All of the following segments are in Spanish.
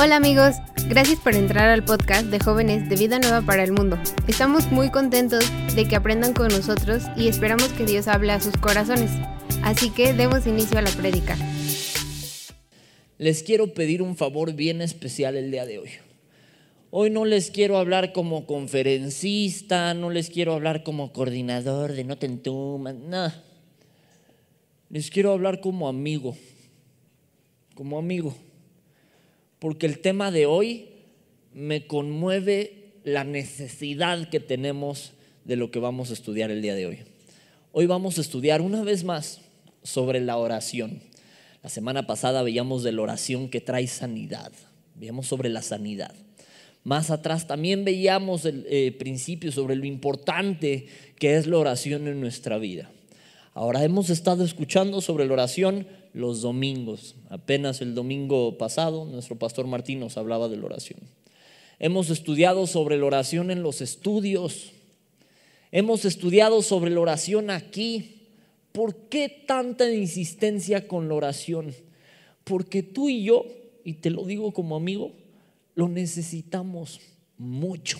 Hola amigos, gracias por entrar al podcast de jóvenes de Vida Nueva para el Mundo. Estamos muy contentos de que aprendan con nosotros y esperamos que Dios hable a sus corazones. Así que demos inicio a la prédica. Les quiero pedir un favor bien especial el día de hoy. Hoy no les quiero hablar como conferencista, no les quiero hablar como coordinador de no te nada. Les quiero hablar como amigo, como amigo. Porque el tema de hoy me conmueve la necesidad que tenemos de lo que vamos a estudiar el día de hoy. Hoy vamos a estudiar una vez más sobre la oración. La semana pasada veíamos de la oración que trae sanidad, veíamos sobre la sanidad. Más atrás también veíamos el eh, principio sobre lo importante que es la oración en nuestra vida. Ahora hemos estado escuchando sobre la oración los domingos. Apenas el domingo pasado nuestro pastor Martín nos hablaba de la oración. Hemos estudiado sobre la oración en los estudios. Hemos estudiado sobre la oración aquí. ¿Por qué tanta insistencia con la oración? Porque tú y yo, y te lo digo como amigo, lo necesitamos mucho.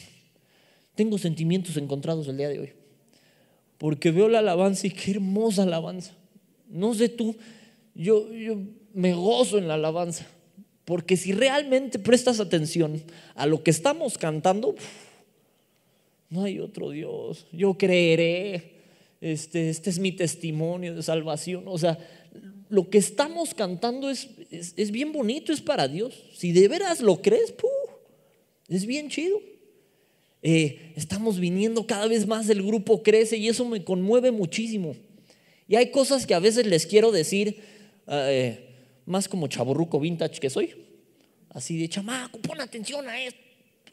Tengo sentimientos encontrados el día de hoy. Porque veo la alabanza y qué hermosa alabanza. No sé tú, yo, yo me gozo en la alabanza. Porque si realmente prestas atención a lo que estamos cantando, no hay otro Dios. Yo creeré. Este, este es mi testimonio de salvación. O sea, lo que estamos cantando es, es, bien bonito, es para Dios. Si de veras lo crees, es bien chido. Eh, estamos viniendo cada vez más, el grupo crece y eso me conmueve muchísimo. Y hay cosas que a veces les quiero decir, eh, más como chaborruco vintage que soy. Así de chamaco, pon atención a esto,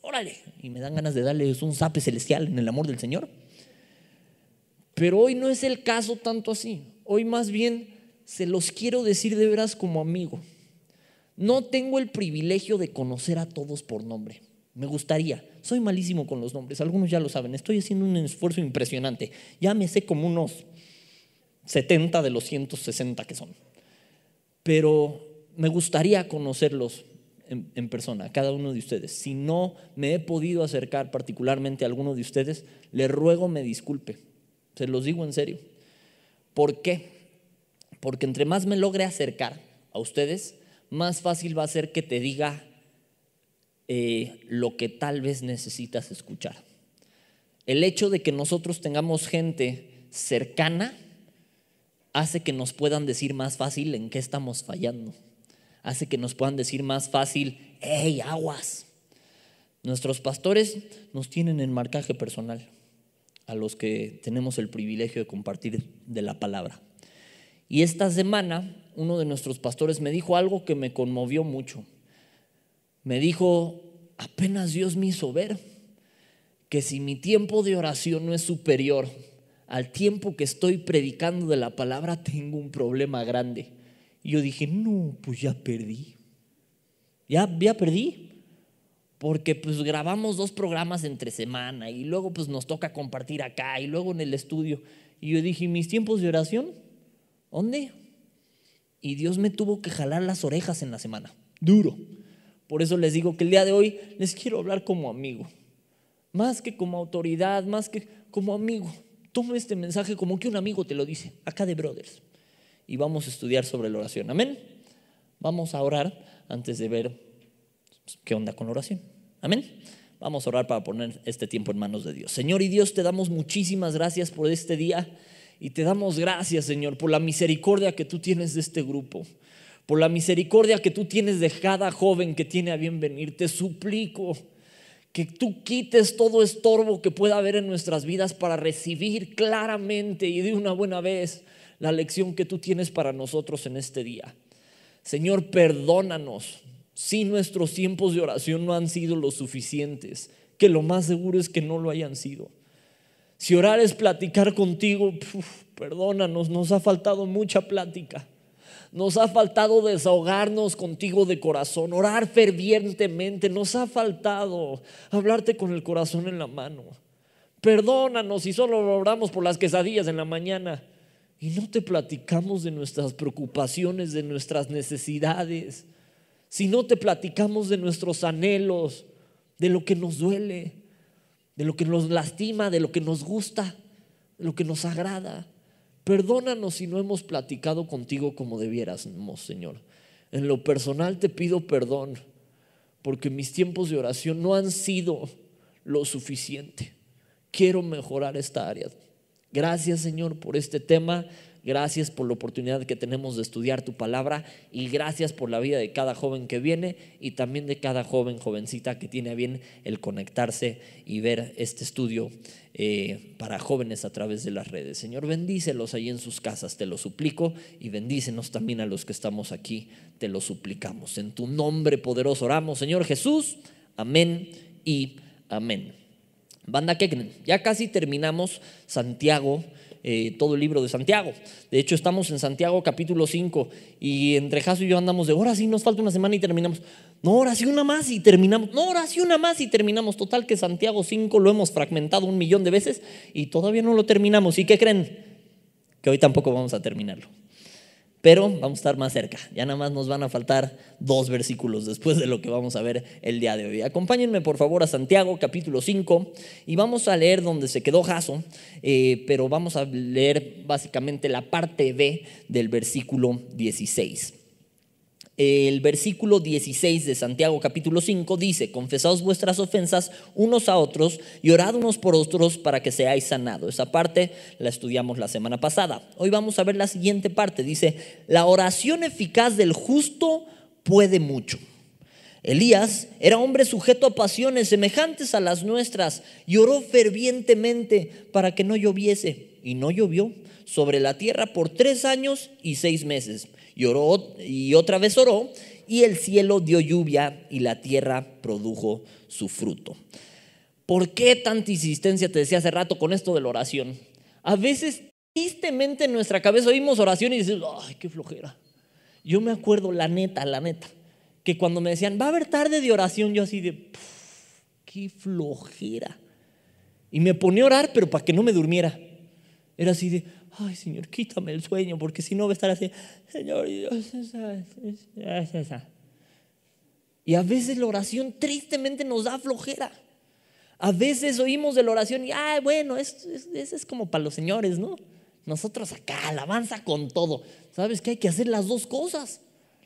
órale. Y me dan ganas de darles un zape celestial en el amor del Señor. Pero hoy no es el caso tanto así. Hoy más bien se los quiero decir de veras como amigo. No tengo el privilegio de conocer a todos por nombre. Me gustaría. Soy malísimo con los nombres. Algunos ya lo saben. Estoy haciendo un esfuerzo impresionante. Ya me sé como unos 70 de los 160 que son. Pero me gustaría conocerlos en, persona, cada uno de ustedes. Si no me he podido acercar particularmente a alguno de ustedes, le ruego me disculpe. Se los digo en serio. ¿Por qué? Porque entre más me logre acercar a ustedes, más fácil va a ser que te diga eh, lo que tal vez necesitas escuchar. El hecho de que nosotros tengamos gente cercana hace que nos puedan decir más fácil en qué estamos fallando. Hace que nos puedan decir más fácil, hey, aguas. Nuestros pastores nos tienen en marcaje personal a los que tenemos el privilegio de compartir de la palabra. Y esta semana uno de nuestros pastores me dijo algo que me conmovió mucho. Me dijo, apenas Dios me hizo ver que si mi tiempo de oración no es superior al tiempo que estoy predicando de la palabra, tengo un problema grande. Y yo dije, no, pues ya perdí. Ya, ya perdí. Porque pues grabamos dos programas entre semana y luego pues nos toca compartir acá y luego en el estudio. Y yo dije, ¿mis tiempos de oración? ¿Dónde? Y Dios me tuvo que jalar las orejas en la semana. Duro. Por eso les digo que el día de hoy les quiero hablar como amigo. Más que como autoridad, más que como amigo. Toma este mensaje como que un amigo te lo dice, acá de Brothers. Y vamos a estudiar sobre la oración. Amén. Vamos a orar antes de ver qué onda con la oración. Amén. Vamos a orar para poner este tiempo en manos de Dios. Señor y Dios, te damos muchísimas gracias por este día. Y te damos gracias, Señor, por la misericordia que tú tienes de este grupo, por la misericordia que tú tienes de cada joven que tiene a bien venir. Te suplico que tú quites todo estorbo que pueda haber en nuestras vidas para recibir claramente y de una buena vez la lección que tú tienes para nosotros en este día. Señor, perdónanos si nuestros tiempos de oración no han sido lo suficientes, que lo más seguro es que no lo hayan sido. Si orar es platicar contigo, perdónanos, nos ha faltado mucha plática. Nos ha faltado desahogarnos contigo de corazón, orar fervientemente. Nos ha faltado hablarte con el corazón en la mano. Perdónanos si solo oramos por las quesadillas en la mañana y no te platicamos de nuestras preocupaciones, de nuestras necesidades. si no te platicamos de nuestros anhelos, de lo que nos duele, de lo que nos lastima, de lo que nos gusta, de lo que nos agrada. Perdónanos si no hemos platicado contigo como debiéramos, Señor. En lo personal te pido perdón porque mis tiempos de oración no han sido lo suficiente. Quiero mejorar esta área. Gracias, Señor, por este tema. Gracias por la oportunidad que tenemos de estudiar tu palabra y gracias por la vida de cada joven que viene y también de cada joven, jovencita que tiene bien el conectarse y ver este estudio eh, para jóvenes a través de las redes. Señor, bendícelos ahí en sus casas, te lo suplico, y bendícenos también a los que estamos aquí, te lo suplicamos. En tu nombre poderoso oramos, Señor Jesús. Amén y amén. Banda que ya casi terminamos Santiago eh, todo el libro de Santiago. De hecho, estamos en Santiago capítulo 5 y entre Jaso y yo andamos de, ahora sí nos falta una semana y terminamos. No, ahora sí una más y terminamos. No, ahora sí una más y terminamos. Total que Santiago 5 lo hemos fragmentado un millón de veces y todavía no lo terminamos. ¿Y qué creen? Que hoy tampoco vamos a terminarlo pero vamos a estar más cerca. Ya nada más nos van a faltar dos versículos después de lo que vamos a ver el día de hoy. Acompáñenme por favor a Santiago capítulo 5 y vamos a leer donde se quedó Jaso, eh, pero vamos a leer básicamente la parte B del versículo 16 el versículo 16 de Santiago capítulo 5 dice, confesaos vuestras ofensas unos a otros y orad unos por otros para que seáis sanados. Esa parte la estudiamos la semana pasada. Hoy vamos a ver la siguiente parte. Dice, la oración eficaz del justo puede mucho. Elías era hombre sujeto a pasiones semejantes a las nuestras y oró fervientemente para que no lloviese. Y no llovió sobre la tierra por tres años y seis meses y oró y otra vez oró y el cielo dio lluvia y la tierra produjo su fruto. ¿Por qué tanta insistencia te decía hace rato con esto de la oración? A veces tristemente en nuestra cabeza oímos oración y dices, ay, qué flojera. Yo me acuerdo, la neta, la neta, que cuando me decían, va a haber tarde de oración, yo así de, qué flojera. Y me ponía a orar, pero para que no me durmiera. Era así de, ay Señor, quítame el sueño, porque si no va a estar así, Señor Y a veces la oración tristemente nos da flojera. A veces oímos de la oración y, ay, bueno, eso es, es, como para los señores, ¿no? Nosotros acá, alabanza con todo. ¿Sabes que hay que hacer las dos cosas?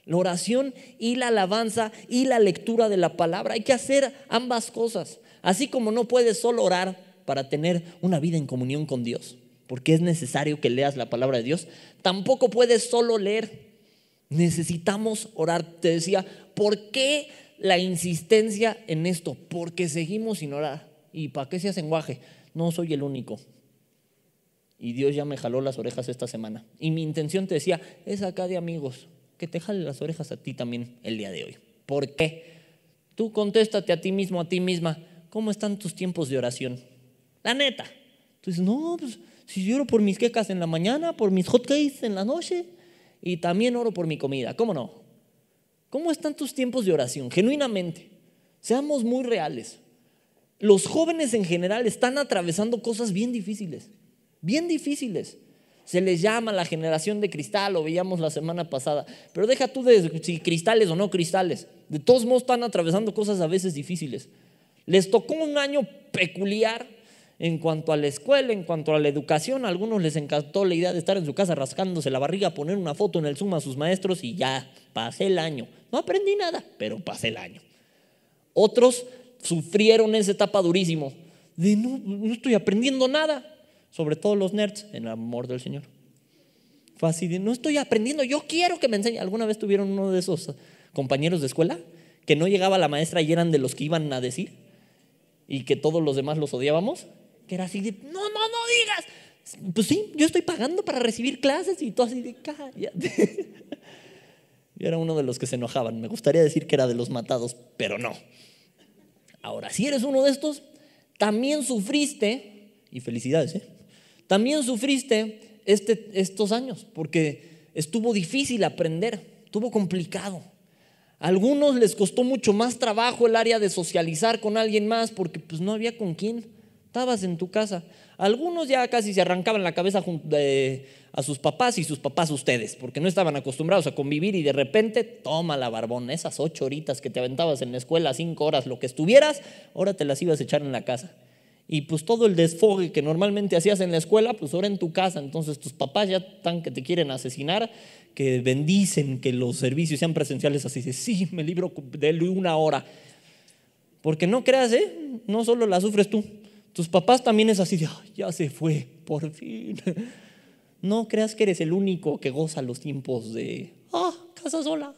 La oración y la alabanza y la lectura de la palabra. Hay que hacer ambas cosas. Así como no puedes solo orar para tener una vida en comunión con Dios porque es necesario que leas la palabra de Dios. Tampoco puedes solo leer. Necesitamos orar. Te decía, ¿por qué la insistencia en esto? Porque seguimos sin orar. ¿Y para qué se hace guaje? No soy el único. Y Dios ya me jaló las orejas esta semana. Y mi intención te decía, es acá de amigos, que te jale las orejas a ti también el día de hoy. ¿Por qué? Tú contéstate a ti mismo, a ti misma, ¿cómo están tus tiempos de oración? La neta. Tú dices, no, pues si yo oro por mis quecas en la mañana, por mis hotcakes en la noche y también oro por mi comida, ¿cómo no? ¿Cómo están tus tiempos de oración? Genuinamente, seamos muy reales. Los jóvenes en general están atravesando cosas bien difíciles, bien difíciles. Se les llama la generación de cristal, lo veíamos la semana pasada. Pero deja tú de si cristales o no cristales. De todos modos están atravesando cosas a veces difíciles. Les tocó un año peculiar en cuanto a la escuela, en cuanto a la educación, a algunos les encantó la idea de estar en su casa rascándose la barriga, poner una foto en el Zoom a sus maestros y ya, pasé el año. No aprendí nada, pero pasé el año. Otros sufrieron esa etapa durísimo, de no, no estoy aprendiendo nada, sobre todo los nerds, en el amor del Señor. Fue así de, no estoy aprendiendo, yo quiero que me enseñe. ¿Alguna vez tuvieron uno de esos compañeros de escuela que no llegaba la maestra y eran de los que iban a decir y que todos los demás los odiábamos? Que era así de, no, no, no digas. Pues sí, yo estoy pagando para recibir clases y todo así de, cállate. Yo era uno de los que se enojaban. Me gustaría decir que era de los matados, pero no. Ahora, si eres uno de estos, también sufriste, y felicidades, ¿eh? también sufriste este, estos años, porque estuvo difícil aprender, estuvo complicado. A algunos les costó mucho más trabajo el área de socializar con alguien más porque pues no había con quién. Estabas en tu casa. Algunos ya casi se arrancaban la cabeza a sus papás y sus papás ustedes, porque no estaban acostumbrados a convivir y de repente, toma la barbón, esas ocho horitas que te aventabas en la escuela, cinco horas, lo que estuvieras, ahora te las ibas a echar en la casa. Y pues todo el desfogue que normalmente hacías en la escuela, pues ahora en tu casa. Entonces tus papás ya están que te quieren asesinar, que bendicen que los servicios sean presenciales. Así de, sí, me libro de una hora. Porque no creas, ¿eh? No solo la sufres tú. Tus papás también es así de, ya se fue, por fin. No creas que eres el único que goza los tiempos de, ah, casa sola.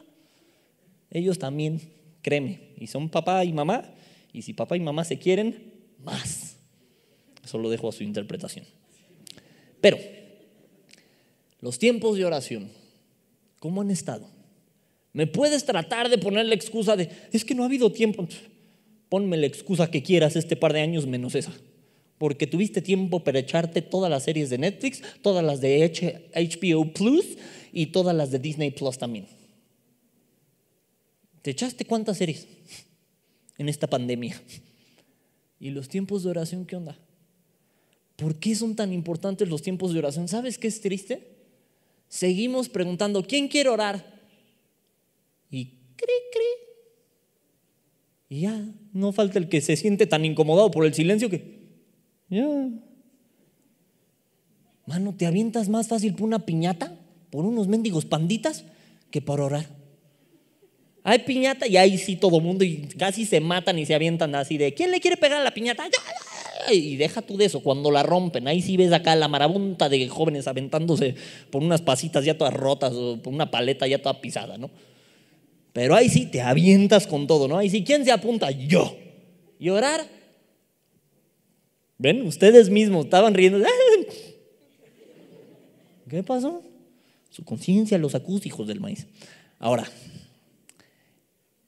Ellos también, créeme, y son papá y mamá. Y si papá y mamá se quieren, más. Eso lo dejo a su interpretación. Pero, los tiempos de oración, ¿cómo han estado? Me puedes tratar de poner la excusa de, es que no ha habido tiempo. Ponme la excusa que quieras este par de años menos esa. Porque tuviste tiempo para echarte todas las series de Netflix, todas las de HBO Plus y todas las de Disney Plus también. ¿Te echaste cuántas series en esta pandemia? ¿Y los tiempos de oración qué onda? ¿Por qué son tan importantes los tiempos de oración? ¿Sabes qué es triste? Seguimos preguntando, ¿quién quiere orar? Y cri, cri. Y ya, no falta el que se siente tan incomodado por el silencio que, ya. Mano, ¿te avientas más fácil por una piñata? ¿Por unos mendigos panditas? Que por orar. Hay piñata y ahí sí todo mundo y casi se matan y se avientan así de, ¿quién le quiere pegar a la piñata? ¡Ya, y deja tú de eso, cuando la rompen, ahí sí ves acá la marabunta de jóvenes aventándose por unas pasitas ya todas rotas o por una paleta ya toda pisada, ¿no? Pero ahí sí te avientas con todo, ¿no? Ahí sí, ¿quién se apunta? Yo. ¿Y orar? ¿Ven? Ustedes mismos estaban riendo. ¿Qué pasó? Su conciencia los acústicos del maíz. Ahora,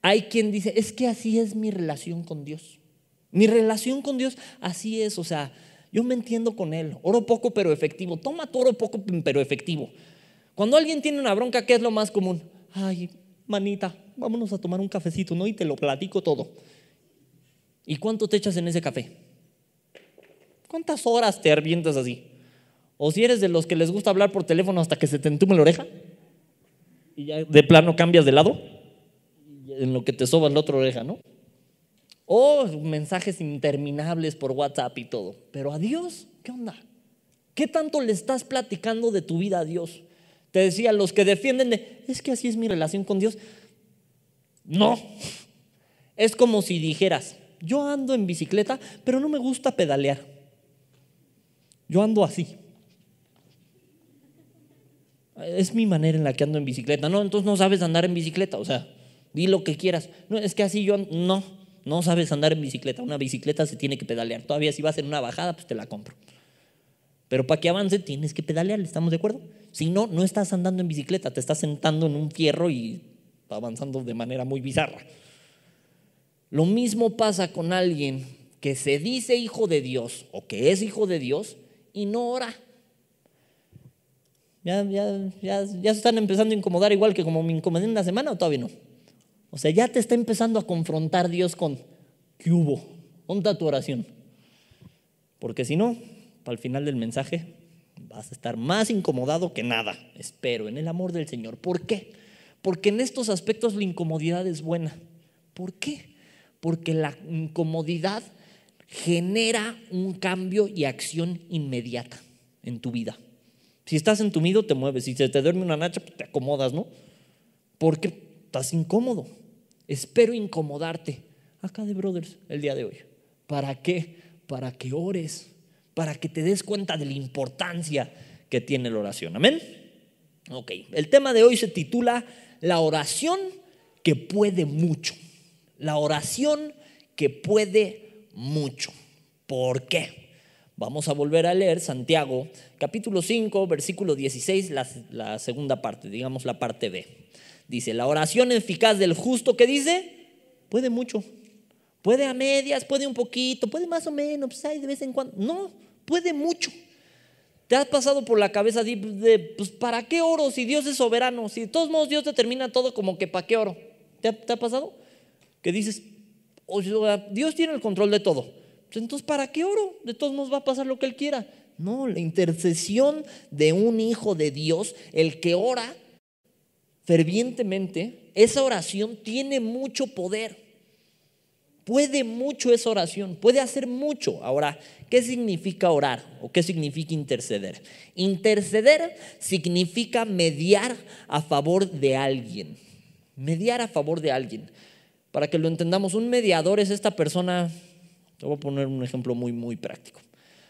hay quien dice, es que así es mi relación con Dios. Mi relación con Dios así es, o sea, yo me entiendo con Él. Oro poco pero efectivo. Toma tu oro poco pero efectivo. Cuando alguien tiene una bronca, ¿qué es lo más común? Ay, manita, vámonos a tomar un cafecito, ¿no? Y te lo platico todo. ¿Y cuánto te echas en ese café? ¿Cuántas horas te arbientas así? O si eres de los que les gusta hablar por teléfono hasta que se te entume la oreja y ya de plano cambias de lado en lo que te soba la otra oreja, ¿no? O mensajes interminables por WhatsApp y todo. Pero a Dios, ¿qué onda? ¿Qué tanto le estás platicando de tu vida a Dios? Te decía, los que defienden de, es que así es mi relación con Dios. No. Es como si dijeras, yo ando en bicicleta, pero no me gusta pedalear. Yo ando así. Es mi manera en la que ando en bicicleta. No, entonces no sabes andar en bicicleta. O sea, di lo que quieras. No, es que así yo no. No sabes andar en bicicleta. Una bicicleta se tiene que pedalear. Todavía si vas en una bajada, pues te la compro. Pero para que avance tienes que pedalear, ¿estamos de acuerdo? Si no, no estás andando en bicicleta, te estás sentando en un fierro y avanzando de manera muy bizarra. Lo mismo pasa con alguien que se dice hijo de Dios o que es hijo de Dios y no ora. Ya, ya, ya, ya se están empezando a incomodar igual que como me incomodé en una semana o todavía no. O sea, ya te está empezando a confrontar Dios con, ¿qué hubo? ¿Dónde tu oración? Porque si no, para el final del mensaje vas a estar más incomodado que nada, espero, en el amor del Señor. ¿Por qué? Porque en estos aspectos la incomodidad es buena. ¿Por qué? Porque la incomodidad genera un cambio y acción inmediata en tu vida. Si estás entumido, te mueves. Si se te duerme una nacha, pues te acomodas, ¿no? Porque estás incómodo. Espero incomodarte acá de Brothers el día de hoy. ¿Para qué? Para que ores, para que te des cuenta de la importancia que tiene la oración. Amén. Ok, el tema de hoy se titula La oración que puede mucho. La oración que puede mucho. ¿Por qué? Vamos a volver a leer Santiago, capítulo 5, versículo 16, la, la segunda parte, digamos la parte B. Dice, la oración eficaz del justo que dice, puede mucho. Puede a medias, puede un poquito, puede más o menos, pues hay de vez en cuando. No, puede mucho. ¿Te has pasado por la cabeza de, pues, ¿para qué oro si Dios es soberano? Si de todos modos Dios determina todo como que ¿para qué oro? ¿Te ha, pasado? Que dices, Dios tiene el control de todo, Pues entonces, ¿para qué oro? De todos modos va a pasar lo que Él quiera. No, la intercesión de un hijo de Dios, el que ora fervientemente, esa oración tiene mucho poder. Puede mucho esa oración, puede hacer mucho. Ahora, ¿qué significa orar o qué significa interceder? Interceder significa mediar a favor de alguien. Mediar a favor de alguien. Para que lo entendamos, un mediador es esta persona, te voy a poner un ejemplo muy, muy práctico.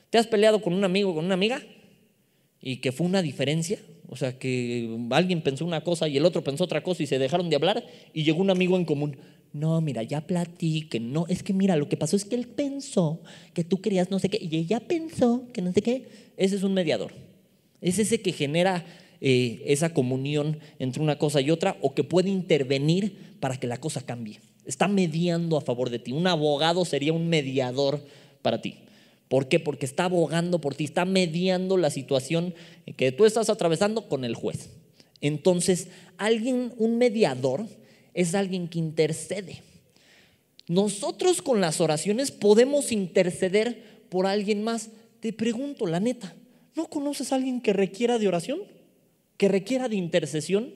¿Te has peleado con un amigo, con una amiga? ¿Y que fue una diferencia? O sea, que alguien pensó una cosa y el otro pensó otra cosa y se dejaron de hablar y llegó un amigo en común. No, mira, ya platiquen. No, es que mira, lo que pasó es que él pensó que tú querías no sé qué y ella pensó que no sé qué. Ese es un mediador. Es ese que genera eh, esa comunión entre una cosa y otra o que puede intervenir para que la cosa cambie está mediando a favor de ti. Un abogado sería un mediador para ti. ¿Por qué? Porque está abogando por ti, está mediando la situación que tú estás atravesando con el juez. Entonces, alguien, un mediador, es alguien que intercede. Nosotros con las oraciones podemos interceder por alguien más. Te pregunto, la neta, ¿no conoces a alguien que requiera de oración? ¿Que requiera de intercesión?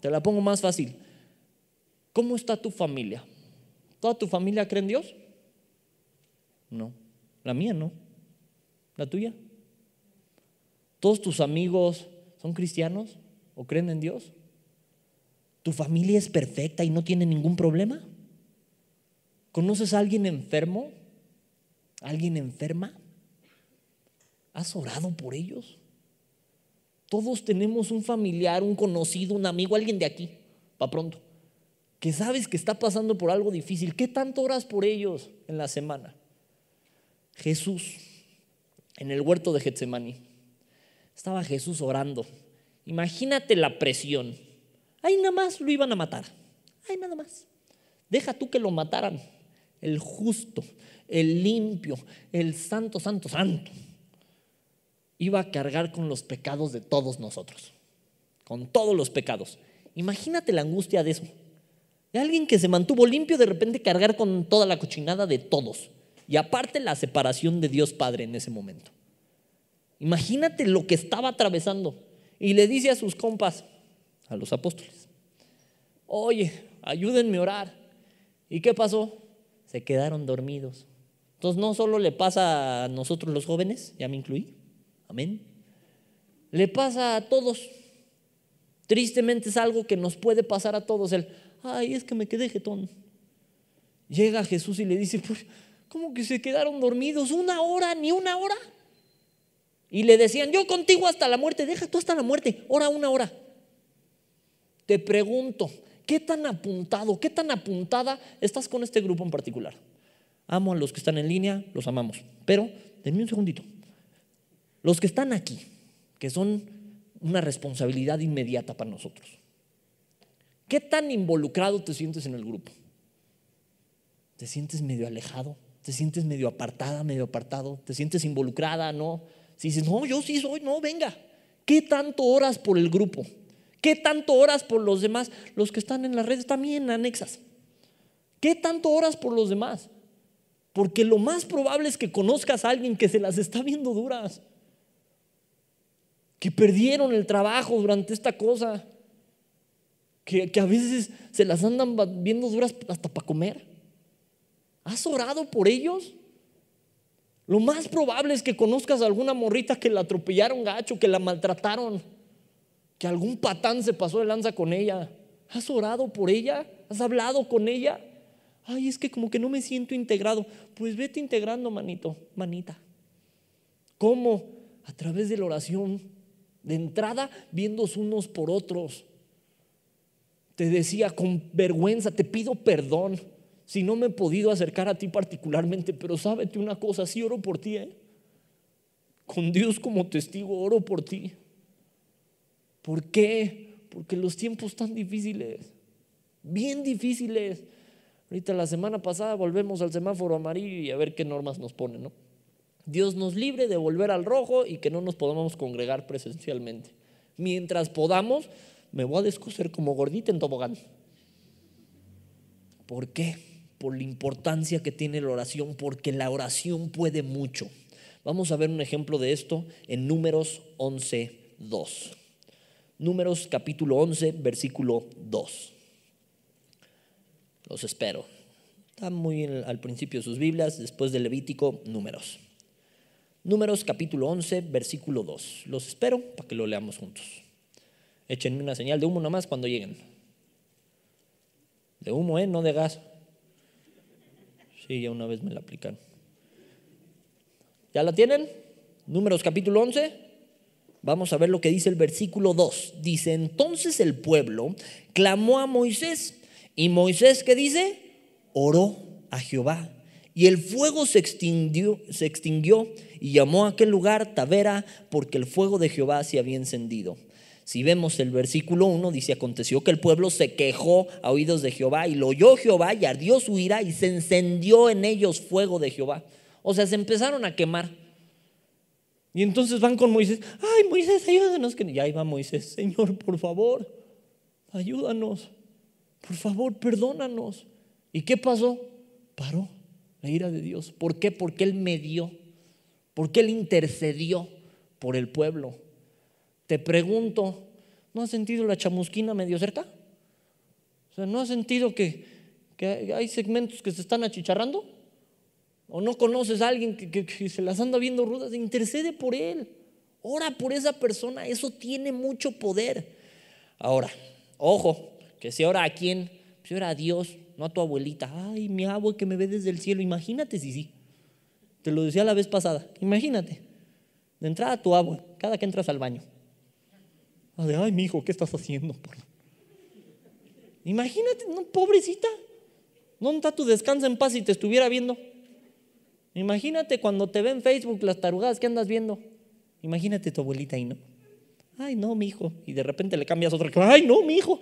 Te la pongo más fácil. ¿Cómo está tu familia? ¿Toda tu familia cree en Dios? No. La mía no. ¿La tuya? ¿Todos tus amigos son cristianos o creen en Dios? ¿Tu familia es perfecta y no tiene ningún problema? ¿Conoces a alguien enfermo? ¿Alguien enferma? ¿Has orado por ellos? Todos tenemos un familiar, un conocido, un amigo, alguien de aquí, para pronto que sabes que está pasando por algo difícil, ¿qué tanto oras por ellos en la semana? Jesús, en el huerto de Getsemaní, estaba Jesús orando. Imagínate la presión. Ahí nada más lo iban a matar. Ahí nada más. Deja tú que lo mataran. El justo, el limpio, el santo, santo, santo. Iba a cargar con los pecados de todos nosotros. Con todos los pecados. Imagínate la angustia de eso. De alguien que se mantuvo limpio, de repente cargar con toda la cochinada de todos. Y aparte la separación de Dios Padre en ese momento. Imagínate lo que estaba atravesando. Y le dice a sus compas, a los apóstoles, oye, ayúdenme a orar. ¿Y qué pasó? Se quedaron dormidos. Entonces no solo le pasa a nosotros los jóvenes, ya me incluí, amén. Le pasa a todos. Tristemente es algo que nos puede pasar a todos. El, ay, es que me quedé jetón. Llega Jesús y le dice, pues, ¿cómo que se quedaron dormidos? ¿Una hora? ¿Ni una hora? Y le decían, yo contigo hasta la muerte, deja tú hasta la muerte, hora, una hora. Te pregunto, ¿qué tan apuntado, qué tan apuntada estás con este grupo en particular? Amo a los que están en línea, los amamos, pero denme un segundito. Los que están aquí, que son una responsabilidad inmediata para nosotros. ¿Qué tan involucrado te sientes en el grupo? ¿Te sientes medio alejado? ¿Te sientes medio apartada, medio apartado? ¿Te sientes involucrada? ¿No? Si dices, no, yo sí soy, no, venga. ¿Qué tanto oras por el grupo? ¿Qué tanto oras por los demás? Los que están en las redes también anexas. ¿Qué tanto oras por los demás? Porque lo más probable es que conozcas a alguien que se las está viendo duras, que perdieron el trabajo durante esta cosa, que, a veces se las andan viendo duras hasta para comer. ¿Has orado por ellos? Lo más probable es que conozcas a alguna morrita que la atropellaron gacho, que la maltrataron, que algún patán se pasó de lanza con ella. ¿Has orado por ella? ¿Has hablado con ella? Ay, es que como que no me siento integrado. Pues vete integrando, manito, manita. ¿Cómo? A través de la oración. De entrada, viéndose unos por otros te decía con vergüenza, te pido perdón si no me he podido acercar a ti particularmente, pero sábete una cosa, sí oro por ti, ¿eh? con Dios como testigo oro por ti. ¿Por qué? Porque los tiempos están difíciles, bien difíciles. Ahorita la semana pasada volvemos al semáforo amarillo y a ver qué normas nos ponen, ¿no? Dios nos libre de volver al rojo y que no nos podamos congregar presencialmente. Mientras podamos, me voy a descoser como gordita en tobogán. ¿Por qué? por la importancia que tiene la oración, porque la oración puede mucho. Vamos a ver un ejemplo de esto en Números 11, 2. Números capítulo 11, versículo 2. Los espero. Está muy al principio de sus Biblias, después de Levítico, Números. Números capítulo 11, versículo 2. Los espero para que lo leamos juntos. Échenme una señal de humo nomás cuando lleguen. De humo, ¿eh? No de gas. Sí, ya una vez me la aplicaron. ¿Ya la tienen? Números capítulo 11. Vamos a ver lo que dice el versículo 2. Dice, entonces el pueblo clamó a Moisés. ¿Y Moisés qué dice? Oró a Jehová. Y el fuego se extinguió, se extinguió y llamó a aquel lugar Tavera porque el fuego de Jehová se había encendido. Si vemos el versículo 1, dice, aconteció que el pueblo se quejó a oídos de Jehová y lo oyó Jehová y ardió su ira y se encendió en ellos fuego de Jehová. O sea, se empezaron a quemar. Y entonces van con Moisés, ay Moisés, ayúdanos. Y ahí va Moisés, Señor, por favor, ayúdanos. Por favor, perdónanos. ¿Y qué pasó? Paró la ira de Dios. ¿Por qué? Porque Él medió, porque Él intercedió por el pueblo. Te pregunto, ¿no has sentido la chamusquina medio cerca? O sea, ¿no has sentido que, hay segmentos que se están achicharrando? ¿O no conoces a alguien que, se las anda viendo rudas? Intercede por él. Ora por esa persona. Eso tiene mucho poder. Ahora, ojo, que si ora a quién, si ora a Dios, no a tu abuelita. Ay, mi abuelo que me ve desde el cielo. Imagínate si sí. Te lo decía la vez pasada. Imagínate. De entrada a tu abuelo, cada que entras al baño ay, mi hijo, ¿qué estás haciendo? Imagínate, no, pobrecita. ¿Dónde está tu descanso en paz si te estuviera viendo? Imagínate cuando te ve en Facebook las tarugadas que andas viendo. Imagínate tu abuelita ahí, ¿no? Ay, no, mi hijo. Y de repente le cambias otra. Ay, no, mi hijo.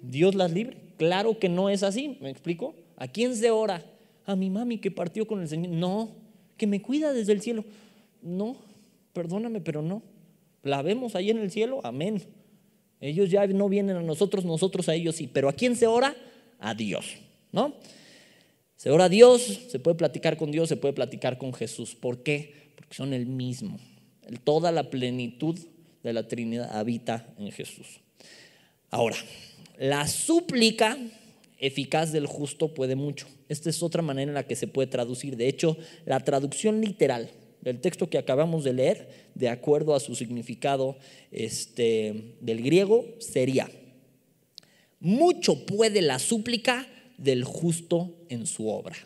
Dios las libre. Claro que no es así. ¿Me explico? ¿A quién se ora? A mi mami que partió con el Señor. No, que me cuida desde el cielo. No, perdóname, pero no. La vemos ahí en el cielo, amén. Ellos ya no vienen a nosotros, nosotros a ellos sí. Pero ¿a quién se ora? A Dios, ¿no? Se ora a Dios, se puede platicar con Dios, se puede platicar con Jesús. ¿Por qué? Porque son el mismo. Toda la plenitud de la Trinidad habita en Jesús. Ahora, la súplica eficaz del justo puede mucho. Esta es otra manera en la que se puede traducir. De hecho, la traducción literal del texto que acabamos de leer, de acuerdo a su significado este, del griego, sería, mucho puede la súplica del justo en su obra.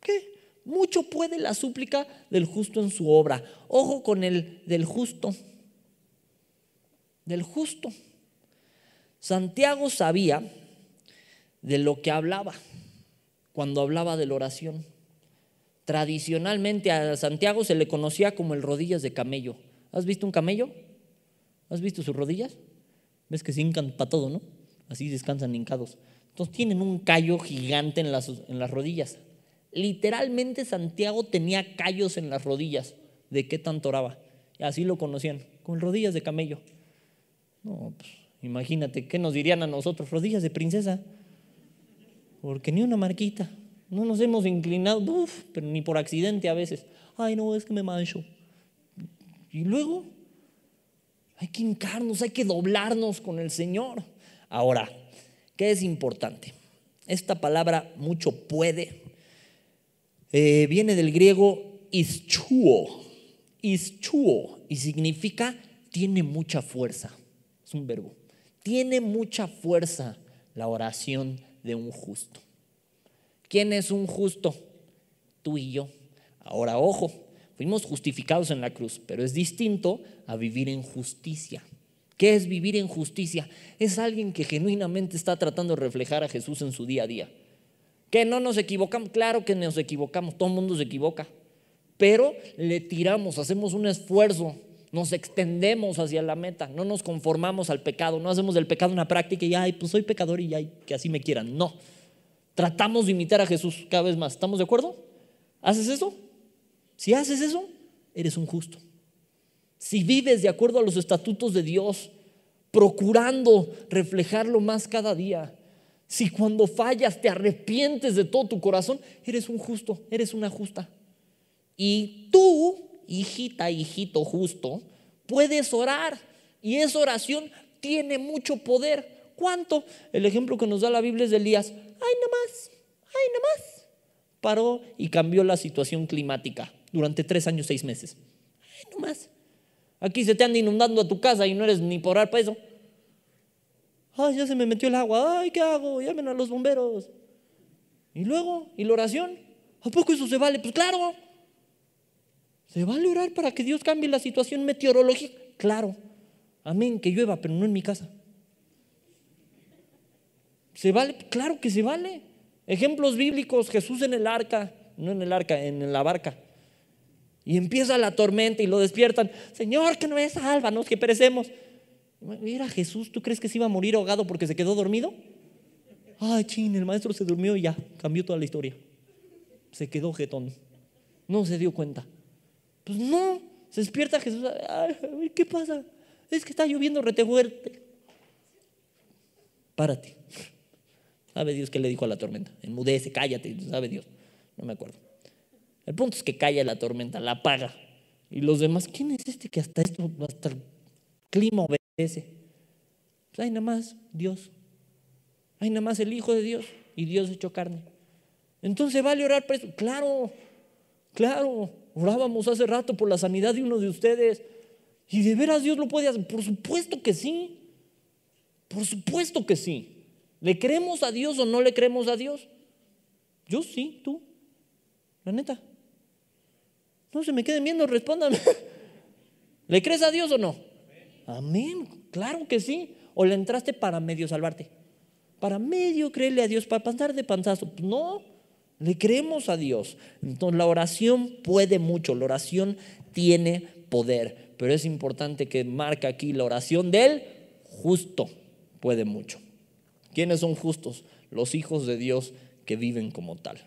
¿Qué? Mucho puede la súplica del justo en su obra. Ojo con el del justo. Del justo. Santiago sabía de lo que hablaba cuando hablaba de la oración. Tradicionalmente a Santiago se le conocía como el rodillas de camello. ¿Has visto un camello? ¿Has visto sus rodillas? Ves que se hincan para todo, ¿no? Así descansan hincados. Entonces tienen un callo gigante en las, en las rodillas. Literalmente Santiago tenía callos en las rodillas. ¿De qué tanto oraba? así lo conocían, con rodillas de camello. No, pues imagínate, ¿qué nos dirían a nosotros? Rodillas de princesa. Porque ni una marquita. No nos hemos inclinado, pero ni por accidente a veces. Ay, no, es que me mancho. Y luego hay que hincarnos, hay que doblarnos con el Señor. Ahora, ¿qué es importante? Esta palabra mucho puede eh, viene del griego ischuo, ischuo, y significa tiene mucha fuerza. Es un verbo. Tiene mucha fuerza la oración de un justo. ¿Quién es un justo? Tú y yo. Ahora, ojo, fuimos justificados en la cruz, pero es distinto a vivir en justicia. ¿Qué es vivir en justicia? Es alguien que genuinamente está tratando de reflejar a Jesús en su día a día. ¿Que no nos equivocamos? Claro que nos equivocamos, todo el mundo se equivoca. Pero le tiramos, hacemos un esfuerzo, nos extendemos hacia la meta, no nos conformamos al pecado, no hacemos del pecado una práctica y, ay, pues soy pecador y ay, que así me quieran. No, Tratamos de imitar a Jesús cada vez más. ¿Estamos de acuerdo? ¿Haces eso? Si haces eso, eres un justo. Si vives de acuerdo a los estatutos de Dios, procurando reflejarlo más cada día, si cuando fallas te arrepientes de todo tu corazón, eres un justo, eres una justa. Y tú, hijita, hijito justo, puedes orar. Y esa oración tiene mucho poder. ¿Cuánto? El ejemplo que nos da la Biblia es de Elías. Ay, nada más, ay, nada más. Paró y cambió la situación climática durante tres años, seis meses. Ay, nada más. Aquí se te anda inundando a tu casa y no eres ni por para eso. Ay, ya se me metió el agua. Ay, ¿qué hago? Llamen a los bomberos. Y luego, ¿y la oración? ¿A poco eso se vale? Pues claro. ¿Se vale orar para que Dios cambie la situación meteorológica? Claro. Amén, que llueva, pero no en mi casa. ¿Se vale? Claro que se vale. Ejemplos bíblicos, Jesús en el arca, no en el arca, en la barca. Y empieza la tormenta y lo despiertan. Señor, que no es sálvanos, que perecemos. Mira Jesús, ¿tú crees que se iba a morir ahogado porque se quedó dormido? Ay, chin, el maestro se durmió y ya, cambió toda la historia. Se quedó jetón. No se dio cuenta. Pues no, se despierta Jesús. Ay, ¿Qué pasa? Es que está lloviendo rete fuerte. Párate. Sabe Dios qué le dijo a la tormenta. Enmudece, cállate, sabe Dios. No me acuerdo. El punto es que calla la tormenta, la apaga. Y los demás, ¿quién es este que hasta esto, hasta el clima obedece? Pues hay nada más Dios. Hay nada más el Hijo de Dios y Dios hecho carne. Entonces vale orar por eso. Claro, claro. Orábamos hace rato por la sanidad de uno de ustedes. Y de veras Dios lo puede hacer. Por supuesto que sí. Por supuesto que sí. ¿Le creemos a Dios o no le creemos a Dios? Yo sí, tú. La neta. No se me queden viendo, respondan. ¿Le crees a Dios o no? Amén. Claro que sí. ¿O le entraste para medio salvarte? Para medio creerle a Dios, para pasar de panzazo. Pues no, le creemos a Dios. Entonces la oración puede mucho, la oración tiene poder. Pero es importante que marca aquí la oración del justo puede mucho. ¿Quiénes son justos? Los hijos de Dios que viven como tal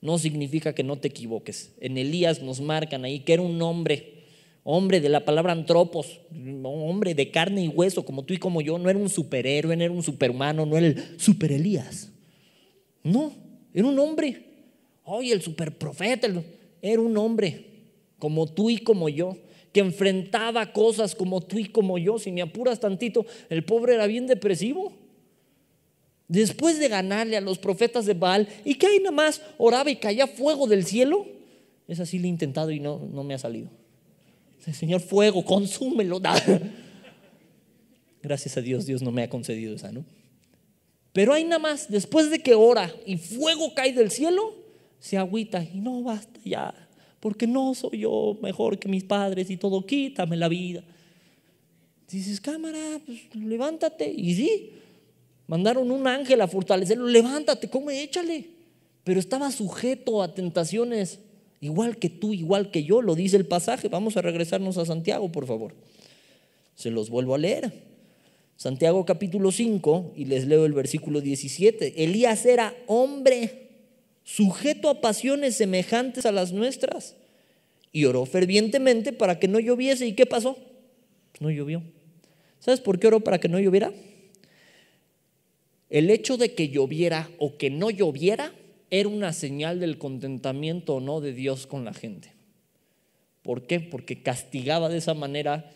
no significa que no te equivoques. En Elías nos marcan ahí que era un hombre, hombre de la palabra antropos, hombre de carne y hueso como tú y como yo, no era un superhéroe, no era un superhumano, no era el super Elías. No, era un hombre. Oye, el superprofeta, era un hombre como tú y como yo, que enfrentaba cosas como tú y como yo. Si me apuras tantito, el pobre era bien depresivo después de ganarle a los profetas de Baal y que ahí nada más oraba y caía fuego del cielo, es así lo he intentado y no, no me ha salido. Señor, fuego, consúmelo. Gracias a Dios, Dios no me ha concedido esa, ¿no? Pero hay nada más, después de que ora y fuego cae del cielo, se agüita y no basta ya, porque no soy yo mejor que mis padres y todo, quítame la vida. Dices, cámara, pues levántate. Y sí, Mandaron un ángel a fortalecerlo. Levántate, come, échale. Pero estaba sujeto a tentaciones, igual que tú, igual que yo, lo dice el pasaje. Vamos a regresarnos a Santiago, por favor. Se los vuelvo a leer. Santiago capítulo 5, y les leo el versículo 17. Elías era hombre, sujeto a pasiones semejantes a las nuestras, y oró fervientemente para que no lloviese. ¿Y qué pasó? No llovió. ¿Sabes por qué oró para que no lloviera? El hecho de que lloviera o que no lloviera era una señal del contentamiento o no de Dios con la gente. ¿Por qué? Porque castigaba de esa manera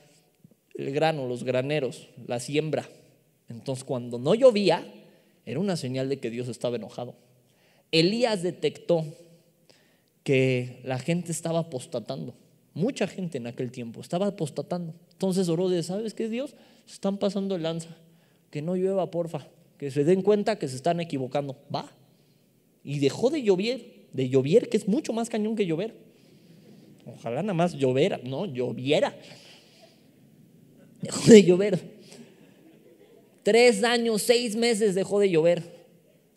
el grano, los graneros, la siembra. Entonces cuando no llovía, era una señal de que Dios estaba enojado. Elías detectó que la gente estaba apostatando. Mucha gente en aquel tiempo estaba apostatando. Entonces oró de, ¿sabes qué Dios? Están pasando el lanza. Que no llueva, porfa que se den cuenta que se están equivocando. Va. Y dejó de llover, de llover, que es mucho más cañón que llover. Ojalá nada más llovera, no, lloviera. Dejó de llover. Tres años, seis meses dejó de llover.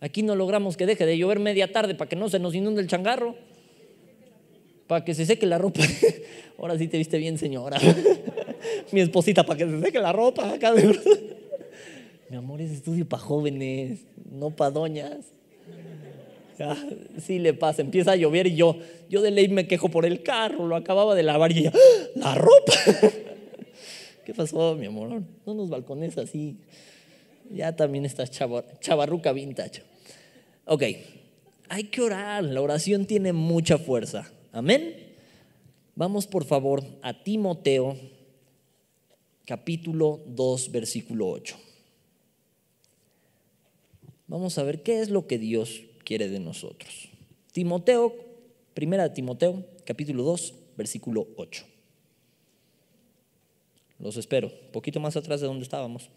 Aquí no logramos que deje de llover media tarde para que no se nos inunde el changarro. Para que se seque la ropa. Ahora sí te viste bien, señora. Mi esposita, para que se seque la ropa. Acá de mi amor, es estudio para jóvenes, no para doñas. sí le pasa, empieza a llover y yo, yo de ley me quejo por el carro, lo acababa de lavar y ¡Ah! la ropa. ¿Qué pasó, mi amor? No nos balcones así. Ya también estás chavarruca vintage. Ok, hay que orar. La oración tiene mucha fuerza. Amén. Vamos por favor a Timoteo capítulo 2 versículo 8. Vamos a ver qué es lo que Dios quiere de nosotros. Timoteo, primera de Timoteo, capítulo 2, versículo 8. Los espero, poquito más atrás de donde estábamos.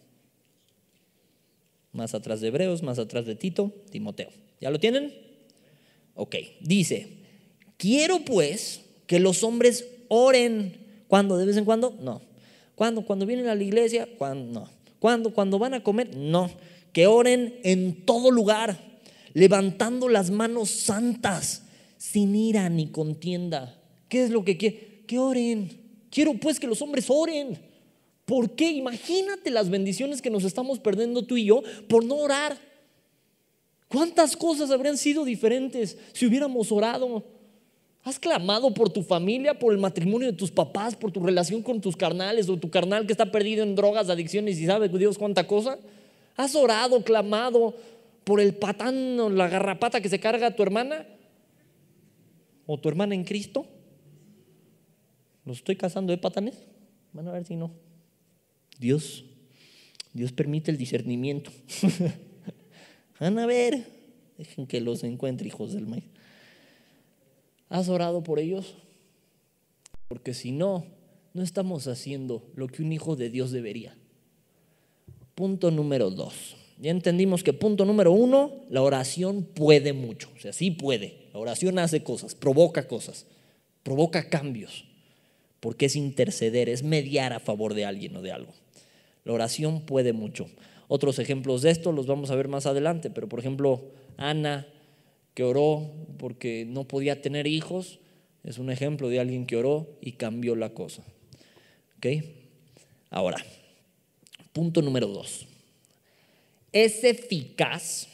Más atrás de Hebreos, más atrás de Tito, Timoteo. ¿Ya lo tienen? Ok, dice, quiero pues que los hombres oren. ¿Cuándo? ¿De vez en cuando? No. ¿Cuándo? ¿Cuando vienen a la iglesia? ¿Cuándo? No. ¿Cuándo? ¿Cuando van a comer? No. Que oren en todo lugar, levantando las manos santas, sin ira ni contienda. ¿Qué es lo que quiere? Que oren. Quiero pues que los hombres oren. ¿Por qué? Imagínate las bendiciones que nos estamos perdiendo tú y yo por no orar. ¿Cuántas cosas habrían sido diferentes si hubiéramos orado? ¿Has clamado por tu familia, por el matrimonio de tus papás, por tu relación con tus carnales o tu carnal que está perdido en drogas, adicciones y sabe Dios cuánta cosa? ¿Has orado, clamado por el patán o la garrapata que se carga a tu hermana? ¿O tu hermana en Cristo? ¿Los estoy casando de patanes? Van a ver si no. Dios, Dios permite el discernimiento. Van a ver, dejen que los encuentre, hijos del maíz. ¿Has orado por ellos? Porque si no, no estamos haciendo lo que un hijo de Dios debería. Punto número dos. Ya entendimos que punto número uno, la oración puede mucho. O sea, sí puede. La oración hace cosas, provoca cosas, provoca cambios. Porque es interceder, es mediar a favor de alguien o de algo. La oración puede mucho. Otros ejemplos de esto los vamos a ver más adelante, pero por ejemplo, Ana, que oró porque no podía tener hijos, es un ejemplo de alguien que oró y cambió la cosa. ¿Ok? Ahora, punto número dos. Es eficaz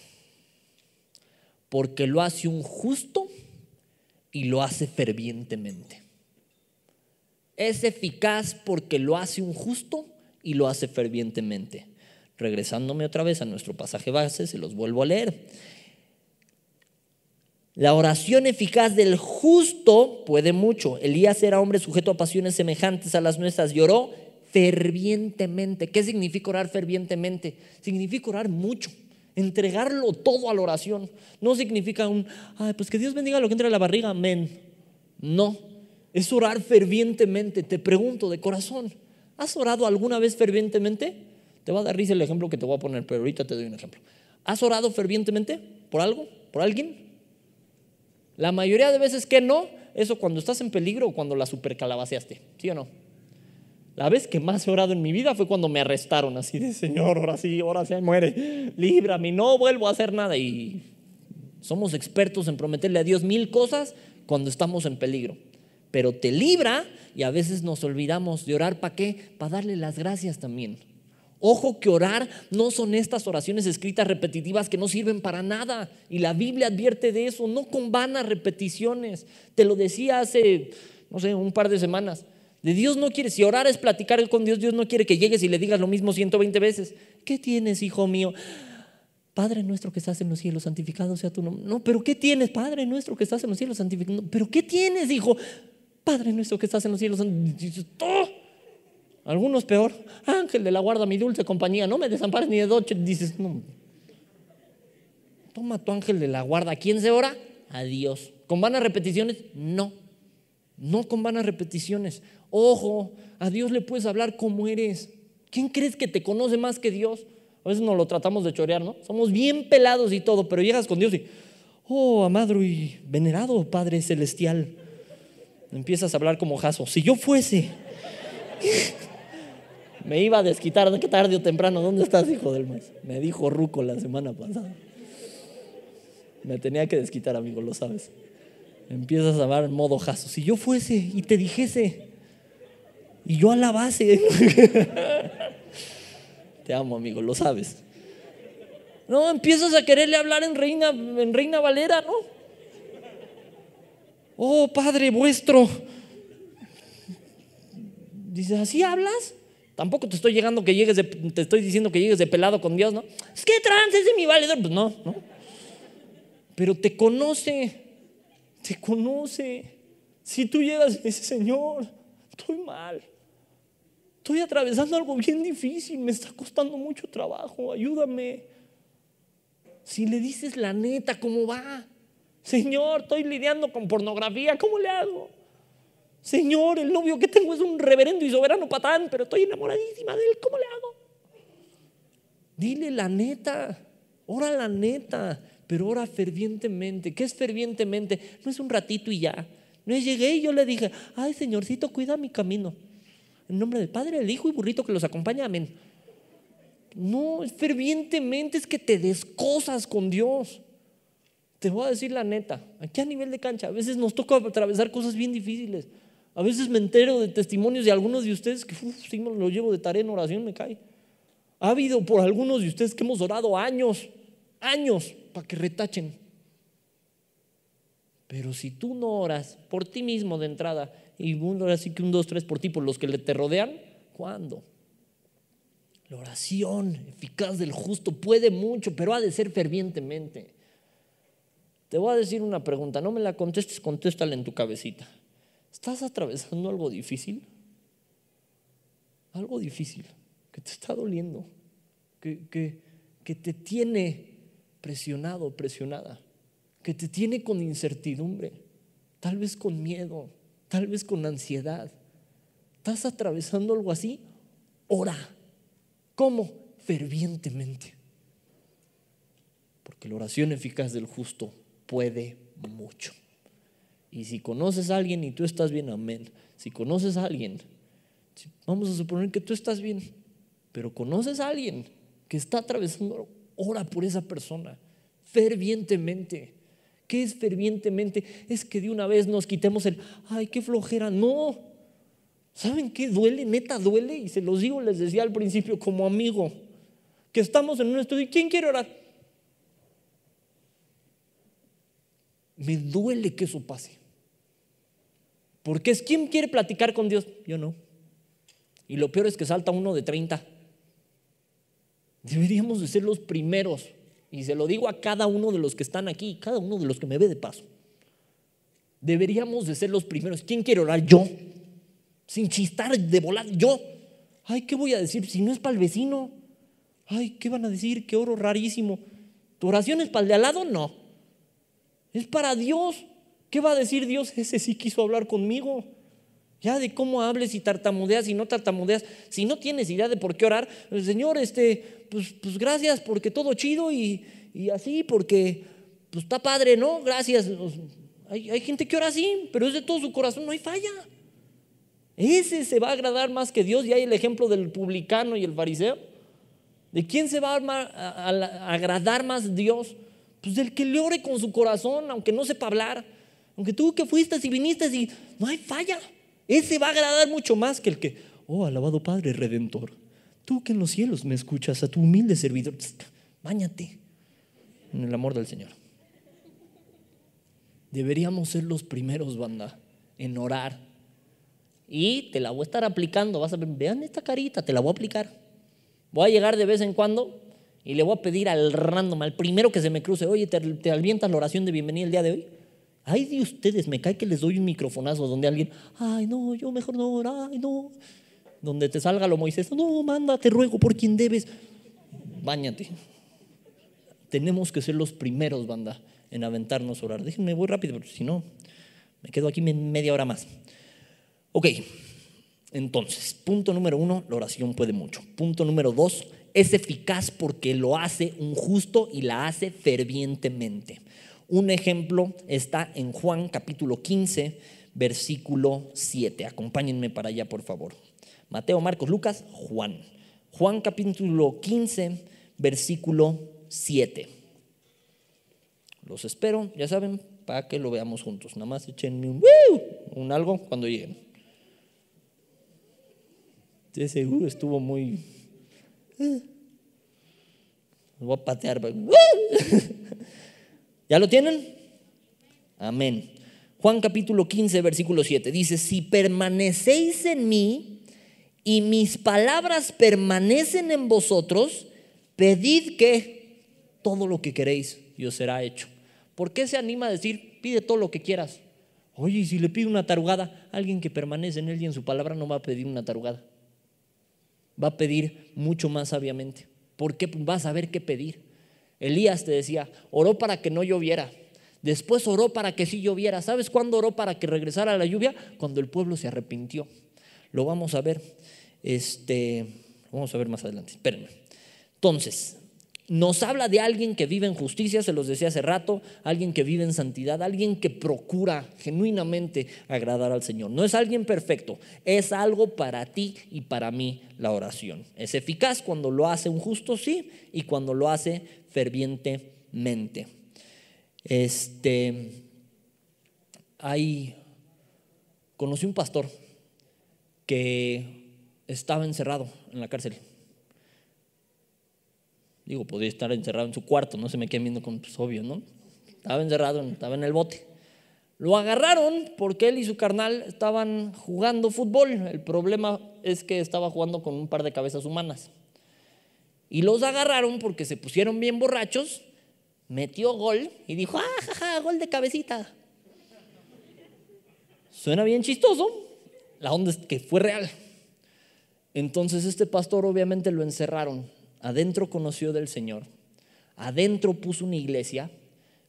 porque lo hace un justo y lo hace fervientemente. Es eficaz porque lo hace un justo y lo hace fervientemente. Regresándome otra vez a nuestro pasaje base, se los vuelvo a leer. La oración eficaz del justo puede mucho. Elías era hombre sujeto a pasiones semejantes a las nuestras y oró fervientemente. ¿Qué significa orar fervientemente? Significa orar mucho, entregarlo todo a la oración. No significa un, ay, pues que Dios bendiga lo que entra a la barriga, amén. No, es orar fervientemente. Te pregunto de corazón, ¿Has orado alguna vez fervientemente? Te va a dar risa el ejemplo que te voy a poner, pero ahorita te doy un ejemplo. ¿Has orado fervientemente por algo? ¿Por alguien? La mayoría de veces que no, eso cuando estás en peligro o cuando la supercalabaceaste, ¿sí o no? La vez que más he orado en mi vida fue cuando me arrestaron, así de Señor, ahora sí, ahora sí muere, líbrame, no vuelvo a hacer nada. Y somos expertos en prometerle a Dios mil cosas cuando estamos en peligro pero te libra y a veces nos olvidamos de orar. ¿Para qué? Para darle las gracias también. Ojo que orar no son estas oraciones escritas repetitivas que no sirven para nada. Y la Biblia advierte de eso, no con vanas repeticiones. Te lo decía hace, no sé, un par de semanas. De Dios no quiere, si orar es platicar con Dios, Dios no quiere que llegues y le digas lo mismo 120 veces. ¿Qué tienes, hijo mío? Padre nuestro que estás en los cielos, santificado sea tu nombre. No, pero ¿qué tienes, Padre nuestro que estás en los cielos, santificado? Pero ¿qué tienes, hijo? Padre nuestro que estás en los cielos. Algunos peor. Ángel de la guarda, mi dulce compañía, no me desampares ni de noche. Dices, no. Toma tu ángel de la guarda. quién se ora? A Dios. ¿Con vanas repeticiones? No. No con vanas repeticiones. Ojo, a Dios le puedes hablar como eres. ¿Quién crees que te conoce más que Dios? A veces nos lo tratamos de chorear, ¿no? Somos bien pelados y todo, pero llegas con Dios y, oh, amado y venerado Padre Celestial. Empiezas a hablar como Jaso. Si yo fuese, me iba a desquitar de que tarde o temprano. ¿Dónde estás, hijo del maíz? Me dijo Ruco la semana pasada. Me tenía que desquitar, amigo, lo sabes. Empiezas a hablar en modo Jaso. Si yo fuese y te dijese, y yo alabase. te amo, amigo, lo sabes. No, empiezas a quererle hablar en Reina, en Reina Valera, ¿no? oh Padre vuestro. Dice, ¿así hablas? Tampoco te estoy llegando que llegues de, te estoy diciendo que llegues de pelado con Dios, ¿no? Es que trance es de mi valedor. Pues no, no. Pero te conoce, te conoce. Si tú llegas y dices, Señor, estoy mal. Estoy atravesando algo bien difícil, me está costando mucho trabajo, ayúdame. Si le dices la neta, ¿cómo va? Señor, estoy lidiando con pornografía, ¿cómo le hago? Señor, el novio que tengo es un reverendo y soberano patán, pero estoy enamoradísima de él, ¿cómo le hago? Dile la neta, ora la neta, pero ora fervientemente. ¿Qué es fervientemente? No es un ratito y ya. No llegué y yo le dije, ay Señorcito, cuida mi camino. En nombre del Padre, del Hijo y burrito que los acompaña, amén. No, es fervientemente, es que te descosas con Dios. Te voy a decir la neta, aquí a nivel de cancha, a veces nos toca atravesar cosas bien difíciles. A veces me entero de testimonios de algunos de ustedes que uf, si me lo llevo de tarea en oración me cae. Ha habido por algunos de ustedes que hemos orado años, años para que retachen. Pero si tú no oras por ti mismo de entrada y uno así que un, dos, tres por ti, por los que te rodean, ¿cuándo? La oración eficaz del justo puede mucho, pero ha de ser fervientemente. Te voy a decir una pregunta, no me la contestes, contéstala en tu cabecita. ¿Estás atravesando algo difícil? Algo difícil, que te está doliendo, que, que, que te tiene presionado, presionada, que te tiene con incertidumbre, tal vez con miedo, tal vez con ansiedad. ¿Estás atravesando algo así? Ora. ¿Cómo? Fervientemente. Porque la oración eficaz del justo puede mucho. Y si conoces a alguien y tú estás bien, amén. Si conoces a alguien, vamos a suponer que tú estás bien, pero conoces a alguien que está atravesando, ora por esa persona, fervientemente. ¿Qué es fervientemente? Es que de una vez nos quitemos el, ay, qué flojera. No. ¿Saben qué duele? Neta duele. Y se los digo, les decía al principio como amigo, que estamos en un estudio. ¿Quién quiere orar? Me duele que eso pase. Porque es quien quiere platicar con Dios. Yo no. Y lo peor es que salta uno de 30. Deberíamos de ser los primeros. Y se lo digo a cada uno de los que están aquí, cada uno de los que me ve de paso. Deberíamos de ser los primeros. ¿Quién quiere orar? Yo. Sin chistar de volar. Yo. Ay, ¿qué voy a decir si no es para el vecino? Ay, ¿qué van a decir? Qué oro rarísimo. ¿Tu oración es para el de al lado? No. Es para Dios. ¿Qué va a decir Dios? Ese sí quiso hablar conmigo. De cómo hables y tartamudeas y no tartamudeas. Si no tienes idea de por qué orar, el Señor, este, pues, pues gracias porque todo chido y, y así, porque pues está padre, ¿no? Gracias. Hay, hay gente que ora así, pero es de todo su corazón, no hay falla. Ese se va a agradar más que Dios. Y hay el ejemplo del publicano y el fariseo. ¿De quién se va a, a, a agradar más Dios? Pues del que le ore con su corazón, aunque no sepa hablar. Aunque tú que fuiste y viniste y no hay falla. Ese va a agradar mucho más que el que, oh, alabado Padre Redentor, tú que en los cielos me escuchas, a tu humilde servidor, báñate en el amor del Señor. Deberíamos ser los primeros, banda, en orar. Y te la voy a estar aplicando, vas a ver, vean esta carita, te la voy a aplicar. Voy a llegar de vez en cuando y le voy a pedir al random, al primero que se me cruce, oye, ¿te, te la oración de bienvenida el día de hoy? Ay de ustedes, me cae que les doy un microfonazo donde alguien, ay no, yo mejor no, ay no. Donde te salga lo Moisés, no, manda, te ruego por quien debes. Báñate. Tenemos que ser los primeros, banda, en aventarnos a orar. Déjenme, voy rápido, porque si no, me quedo aquí media hora más. Ok, entonces, punto número uno, la oración puede mucho. Punto número dos, es eficaz porque lo hace un justo y la hace fervientemente. Un ejemplo está en Juan capítulo 15, versículo 7. Acompáñenme para allá, por favor. Mateo, Marcos, Lucas, Juan. Juan capítulo 15, versículo 7. Los espero, ya saben, para que lo veamos juntos. Nada más echenme un, un algo cuando lleguen. Ese uh, estuvo muy... Uh, voy a patear. ¿Ya lo tienen? Amén. Juan capítulo 15, versículo 7 dice, si permanecéis en mí y mis palabras permanecen en vosotros, pedid que todo lo que queréis y os será hecho. ¿Por qué se anima a decir, pide todo lo que quieras? Oye, si le pide una tarugada, alguien que permanece en él y en su palabra no va a pedir una tarugada. Va a pedir mucho más sabiamente. ¿Por qué va a saber qué pedir? Elías te decía, oró para que no lloviera. Después oró para que sí lloviera. ¿Sabes cuándo oró para que regresara la lluvia? Cuando el pueblo se arrepintió. Lo vamos a ver. Este, vamos a ver más adelante. Espérenme. Entonces, nos habla de alguien que vive en justicia, se los decía hace rato, alguien que vive en santidad, alguien que procura genuinamente agradar al Señor. No es alguien perfecto, es algo para ti y para mí la oración. Es eficaz cuando lo hace un justo, sí, y cuando lo hace fervientemente. Este, hay, conocí un pastor que estaba encerrado en la cárcel Digo, podía estar encerrado en su cuarto, no se me queden viendo con pues, obvio, ¿no? Estaba encerrado, estaba en el bote. Lo agarraron porque él y su carnal estaban jugando fútbol. El problema es que estaba jugando con un par de cabezas humanas. Y los agarraron porque se pusieron bien borrachos, metió gol y dijo, ¡ah, jaja, gol de cabecita! Suena bien chistoso, la onda es que fue real. Entonces este pastor obviamente lo encerraron adentro conoció del Señor, adentro puso una iglesia,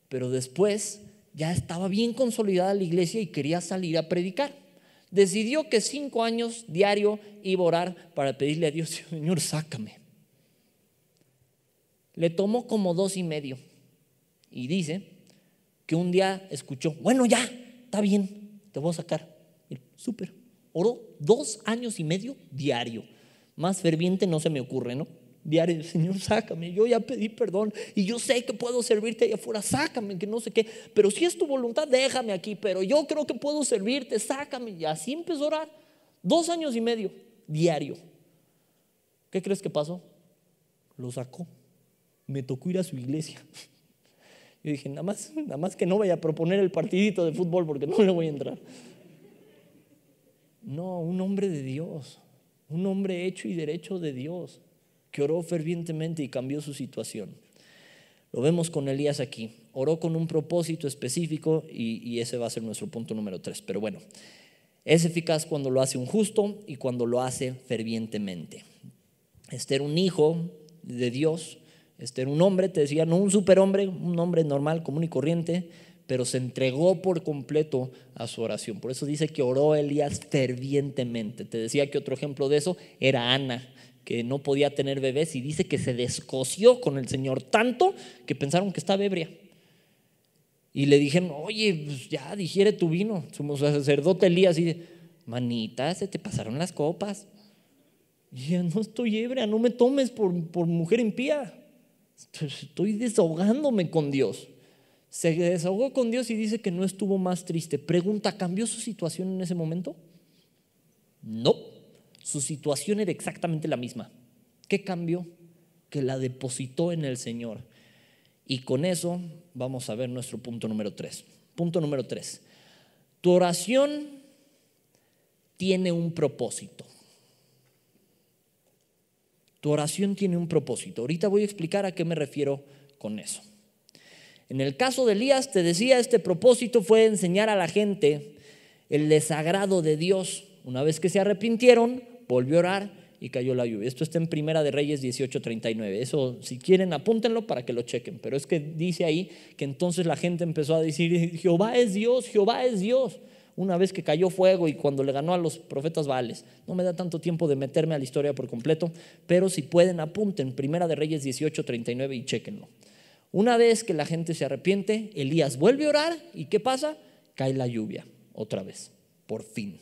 pero después ya estaba bien consolidada la iglesia y quería salir a predicar. Decidió que cinco años diario iba a orar para pedirle a Dios, Señor, sácame. Le tomó como dos y medio. Y dice que un día escuchó, bueno, ya, está bien, te voy a sacar. Súper. Oró dos años y medio diario. Más ferviente no se me ocurre, ¿no? Diario, Señor, sácame, yo ya pedí perdón y yo sé que puedo servirte allá afuera, sácame, que no sé qué, pero si es tu voluntad, déjame aquí, pero yo creo que puedo servirte, sácame. Y así empezó a orar, dos años y medio, diario. ¿Qué crees que pasó? Lo sacó, me tocó ir a su iglesia. Yo dije, nada más, nada más que no vaya a proponer el partidito de fútbol porque no le voy a entrar. No, un hombre de Dios, un hombre hecho y derecho de Dios que oró fervientemente y cambió su situación. Lo vemos con Elías aquí. Oró con un propósito específico y, ese va a ser nuestro punto número tres. Pero bueno, es eficaz cuando lo hace un justo y cuando lo hace fervientemente. Este era un hijo de Dios, este era un hombre, te decía, no un superhombre, un hombre normal, común y corriente, pero se entregó por completo a su oración. Por eso dice que oró Elías fervientemente. Te decía que otro ejemplo de eso era Ana que no podía tener bebés y dice que se descoció con el Señor tanto que pensaron que estaba ebria. Y le dijeron, oye, pues ya digiere tu vino. Su sacerdote Elías y manita, se te pasaron las copas. Y ya no estoy ebria, no me tomes por, por mujer impía. Estoy desahogándome con Dios. Se desahogó con Dios y dice que no estuvo más triste. Pregunta, ¿cambió su situación en ese momento? No. Su situación era exactamente la misma. ¿Qué cambió? Que la depositó en el Señor. Y con eso vamos a ver nuestro punto número tres. Punto número tres. Tu oración tiene un propósito. Tu oración tiene un propósito. Ahorita voy a explicar a qué me refiero con eso. En el caso de Elías, te decía, este propósito fue enseñar a la gente el desagrado de Dios. Una vez que se arrepintieron, volvió a orar y cayó la lluvia. Esto está en Primera de Reyes 18:39. Eso, si quieren, apúntenlo para que lo chequen. Pero es que dice ahí que entonces la gente empezó a decir, Jehová es Dios, Jehová es Dios. Una vez que cayó fuego y cuando le ganó a los profetas Baales. No me da tanto tiempo de meterme a la historia por completo, pero si pueden, apunten Primera de Reyes 18:39 y chequenlo. Una vez que la gente se arrepiente, Elías vuelve a orar y ¿qué pasa? Cae la lluvia otra vez, por fin.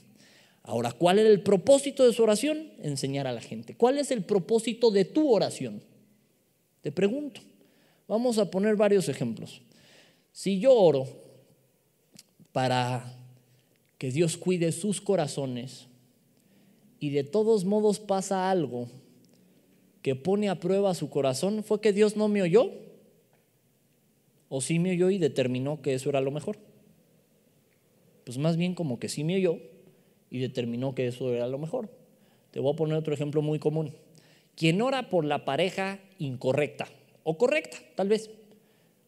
Ahora, ¿cuál era el propósito de su oración? Enseñar a la gente. ¿Cuál es el propósito de tu oración? Te pregunto. Vamos a poner varios ejemplos. Si yo oro para que Dios cuide sus corazones y de todos modos pasa algo que pone a prueba su corazón, ¿fue que Dios no me oyó? ¿O sí me oyó y determinó que eso era lo mejor? Pues más bien como que sí me oyó y determinó que eso era lo mejor. Te voy a poner otro ejemplo muy común. Quien ora por la pareja incorrecta o correcta, tal vez.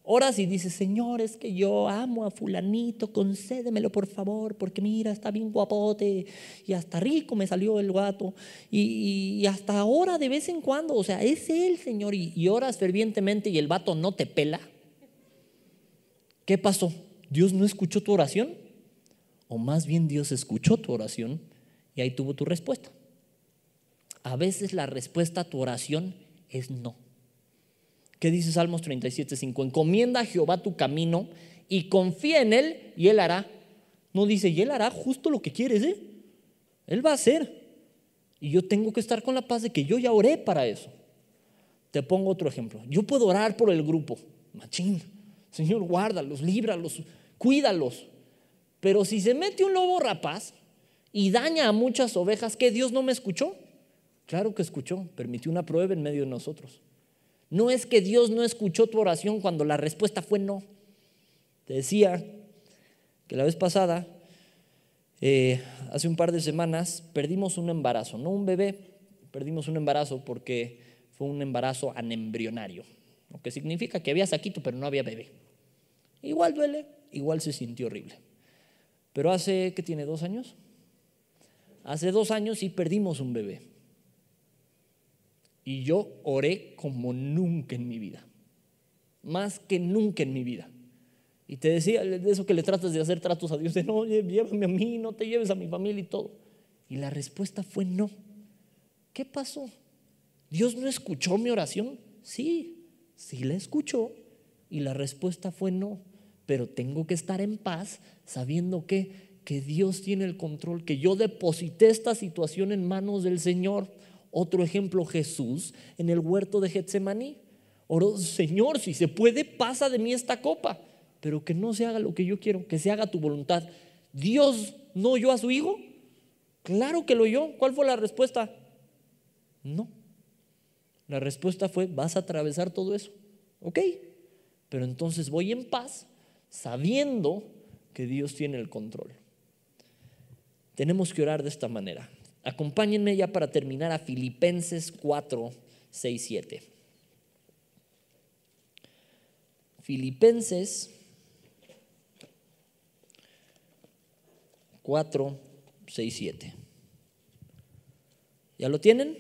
Oras y dices, Señor, es que yo amo a fulanito, concédemelo por favor, porque mira, está bien guapote y hasta rico me salió el gato. Y, hasta ahora de vez en cuando, o sea, es él, Señor, y, y oras fervientemente y el vato no te pela. ¿Qué pasó? ¿Dios no escuchó tu oración? O más bien Dios escuchó tu oración y ahí tuvo tu respuesta. A veces la respuesta a tu oración es no. ¿Qué dice Salmos 37.5? Encomienda a Jehová tu camino y confía en Él y Él hará. No dice, y Él hará justo lo que quieres, ¿eh? Él va a hacer. Y yo tengo que estar con la paz de que yo ya oré para eso. Te pongo otro ejemplo. Yo puedo orar por el grupo. Machín. Señor, guárdalos, líbralos, cuídalos. Pero si se mete un lobo rapaz y daña a muchas ovejas, ¿qué Dios no me escuchó? Claro que escuchó, permitió una prueba en medio de nosotros. No es que Dios no escuchó tu oración cuando la respuesta fue no. Te decía que la vez pasada, eh, hace un par de semanas, perdimos un embarazo, no un bebé, perdimos un embarazo porque fue un embarazo anembrionario, lo que significa que había saquito pero no había bebé. Igual duele, igual se sintió horrible. Pero hace, ¿qué tiene? ¿Dos años? Hace dos años sí perdimos un bebé. Y yo oré como nunca en mi vida. Más que nunca en mi vida. Y te decía de eso que le tratas de hacer tratos a Dios, de no, llévame a mí, no te lleves a mi familia y todo. Y la respuesta fue no. ¿Qué pasó? ¿Dios no escuchó mi oración? Sí, sí la escuchó. Y la respuesta fue no. Pero tengo que estar en paz sabiendo que, que Dios tiene el control, que yo deposité esta situación en manos del Señor. Otro ejemplo, Jesús en el huerto de Getsemaní. Oró, Señor, si se puede, pasa de mí esta copa, pero que no se haga lo que yo quiero, que se haga tu voluntad. Dios no oyó a su hijo. Claro que lo oyó. ¿Cuál fue la respuesta? No. La respuesta fue, vas a atravesar todo eso. ¿Ok? Pero entonces voy en paz, sabiendo que Dios tiene el control. Tenemos que orar de esta manera. Acompáñenme ya para terminar a Filipenses 4, 6, 7. Filipenses 4, 6, 7. ¿Ya lo tienen?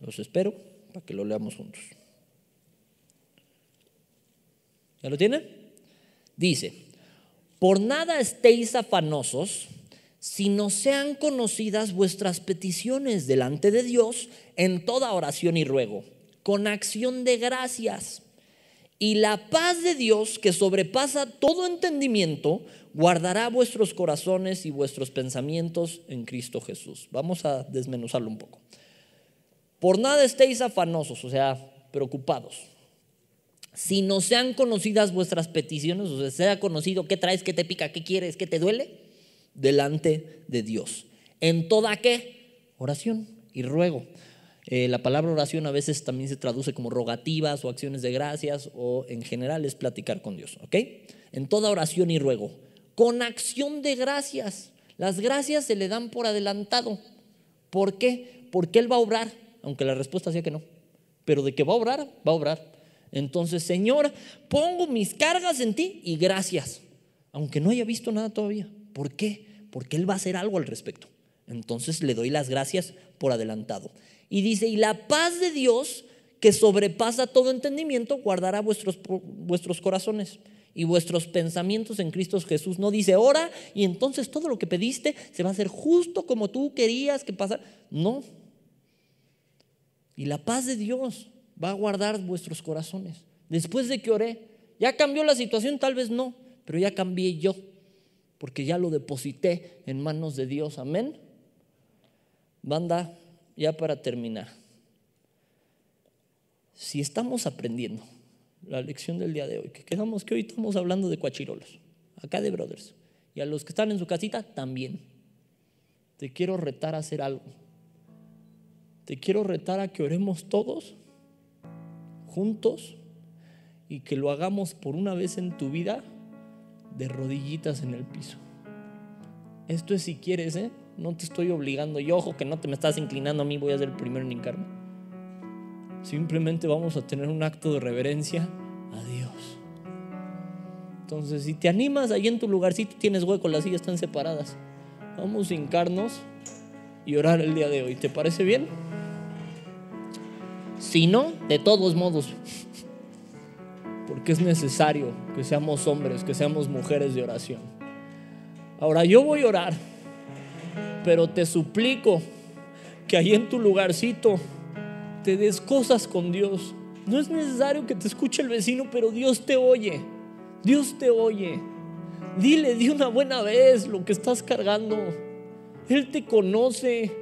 Los espero para que lo leamos juntos. ¿Ya lo tienen? Dice, por nada estéis afanosos si no sean conocidas vuestras peticiones delante de Dios en toda oración y ruego, con acción de gracias. Y la paz de Dios, que sobrepasa todo entendimiento, guardará vuestros corazones y vuestros pensamientos en Cristo Jesús. Vamos a desmenuzarlo un poco. Por nada estéis afanosos, o sea, preocupados. Si no sean conocidas vuestras peticiones, o sea, sea conocido qué traes, qué te pica, qué quieres, qué te duele, delante de Dios. ¿En toda qué? Oración y ruego. Eh, la palabra oración a veces también se traduce como rogativas o acciones de gracias o en general es platicar con Dios, ¿ok? En toda oración y ruego. Con acción de gracias. Las gracias se le dan por adelantado. ¿Por qué? Porque Él va a obrar, aunque la respuesta sea que no. Pero de que va a obrar, va a obrar. Entonces, Señor, pongo mis cargas en ti y gracias, aunque no haya visto nada todavía. ¿Por qué? Porque Él va a hacer algo al respecto. Entonces le doy las gracias por adelantado. Y dice, y la paz de Dios, que sobrepasa todo entendimiento, guardará vuestros, vuestros corazones y vuestros pensamientos en Cristo Jesús. No dice, ora y entonces todo lo que pediste se va a hacer justo como tú querías que pasara. No. Y la paz de Dios va a guardar vuestros corazones. Después de que oré, ya cambió la situación, tal vez no, pero ya cambié yo porque ya lo deposité en manos de Dios. Amén. Banda, ya para terminar. Si estamos aprendiendo la lección del día de hoy, que quedamos que hoy estamos hablando de cuachirolos, acá de brothers, y a los que están en su casita también. Te quiero retar a hacer algo. Te quiero retar a que oremos todos juntos y que lo hagamos por una vez en tu vida de rodillitas en el piso. Esto es si quieres, ¿eh? No te estoy obligando. Y ojo que no te me estás inclinando a mí, voy a ser el primero en hincarme. Simplemente vamos a tener un acto de reverencia a Dios. Entonces, si te animas ahí en tu lugarcito, tienes hueco, las sillas están separadas. Vamos a hincarnos y orar el día de hoy. ¿Te parece bien? Si no, de todos modos, porque es necesario que seamos hombres, que seamos mujeres de oración. Ahora yo voy a orar, pero te suplico que ahí en tu lugarcito te des cosas con Dios. No es necesario que te escuche el vecino, pero Dios te oye. Dios te oye. Dile de una buena vez lo que estás cargando. Él te conoce.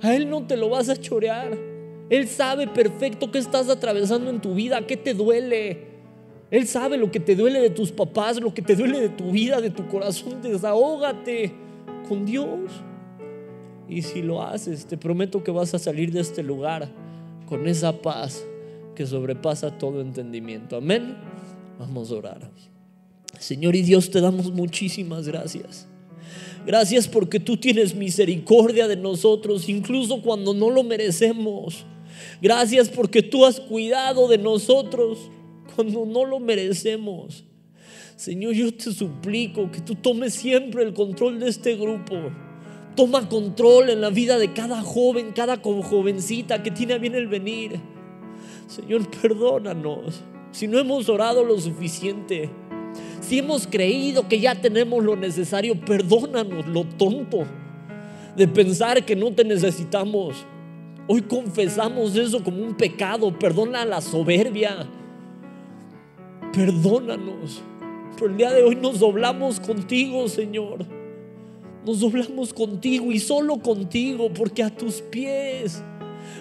A Él no te lo vas a chorear. Él sabe perfecto qué estás atravesando en tu vida, qué te duele. Él sabe lo que te duele de tus papás, lo que te duele de tu vida, de tu corazón. Desahógate con Dios. Y si lo haces, te prometo que vas a salir de este lugar con esa paz que sobrepasa todo entendimiento. Amén. Vamos a orar. Señor y Dios, te damos muchísimas gracias. Gracias porque tú tienes misericordia de nosotros, incluso cuando no lo merecemos. Gracias porque tú has cuidado de nosotros cuando no lo merecemos. Señor, yo te suplico que tú tomes siempre el control de este grupo. Toma control en la vida de cada joven, cada jovencita que tiene bien el venir. Señor, perdónanos si no hemos orado lo suficiente. Si hemos creído que ya tenemos lo necesario, perdónanos lo tonto de pensar que no te necesitamos. Hoy confesamos eso como un pecado. Perdona la soberbia. Perdónanos. Pero el día de hoy nos doblamos contigo, Señor. Nos doblamos contigo y solo contigo, porque a tus pies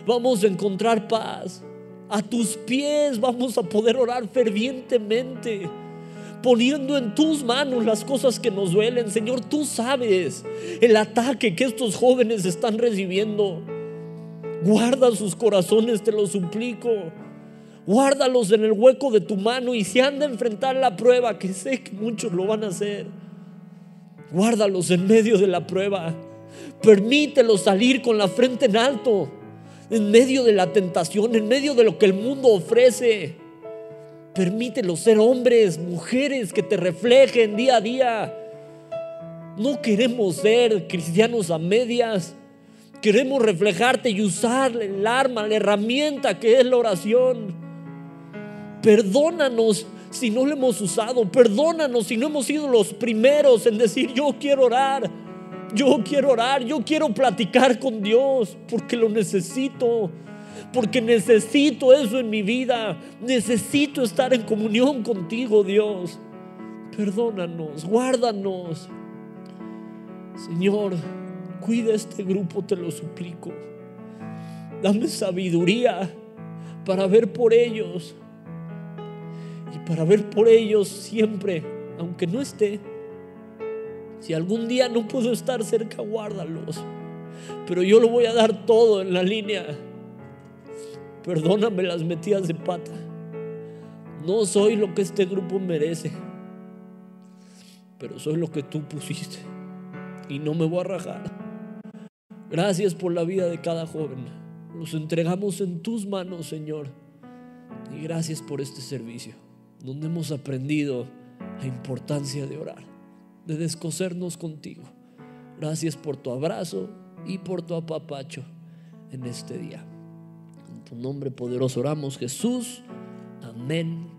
vamos a encontrar paz. A tus pies vamos a poder orar fervientemente poniendo en tus manos las cosas que nos duelen. Señor, tú sabes el ataque que estos jóvenes están recibiendo. Guarda sus corazones, te lo suplico. Guárdalos en el hueco de tu mano y si han de enfrentar la prueba, que sé que muchos lo van a hacer, guárdalos en medio de la prueba. Permítelos salir con la frente en alto, en medio de la tentación, en medio de lo que el mundo ofrece. Permítelos ser hombres, mujeres que te reflejen día a día. No queremos ser cristianos a medias. Queremos reflejarte y usar el arma, la herramienta que es la oración. Perdónanos si no lo hemos usado. Perdónanos si no hemos sido los primeros en decir yo quiero orar. Yo quiero orar. Yo quiero platicar con Dios porque lo necesito porque necesito eso en mi vida. Necesito estar en comunión contigo, Dios. Perdónanos, guárdanos. Señor, cuida este grupo, te lo suplico. Dame sabiduría para ver por ellos. Y para ver por ellos siempre, aunque no esté. Si algún día no puedo estar cerca, guárdalos. Pero yo lo voy a dar todo en la línea Perdóname las metidas de pata. No soy lo que este grupo merece, pero soy lo que tú pusiste y no me voy a rajar. Gracias por la vida de cada joven. Los entregamos en tus manos, Señor. Y gracias por este servicio, donde hemos aprendido la importancia de orar, de descosernos contigo. Gracias por tu abrazo y por tu apapacho en este día tu nombre poderoso oramos, Jesús. Amén.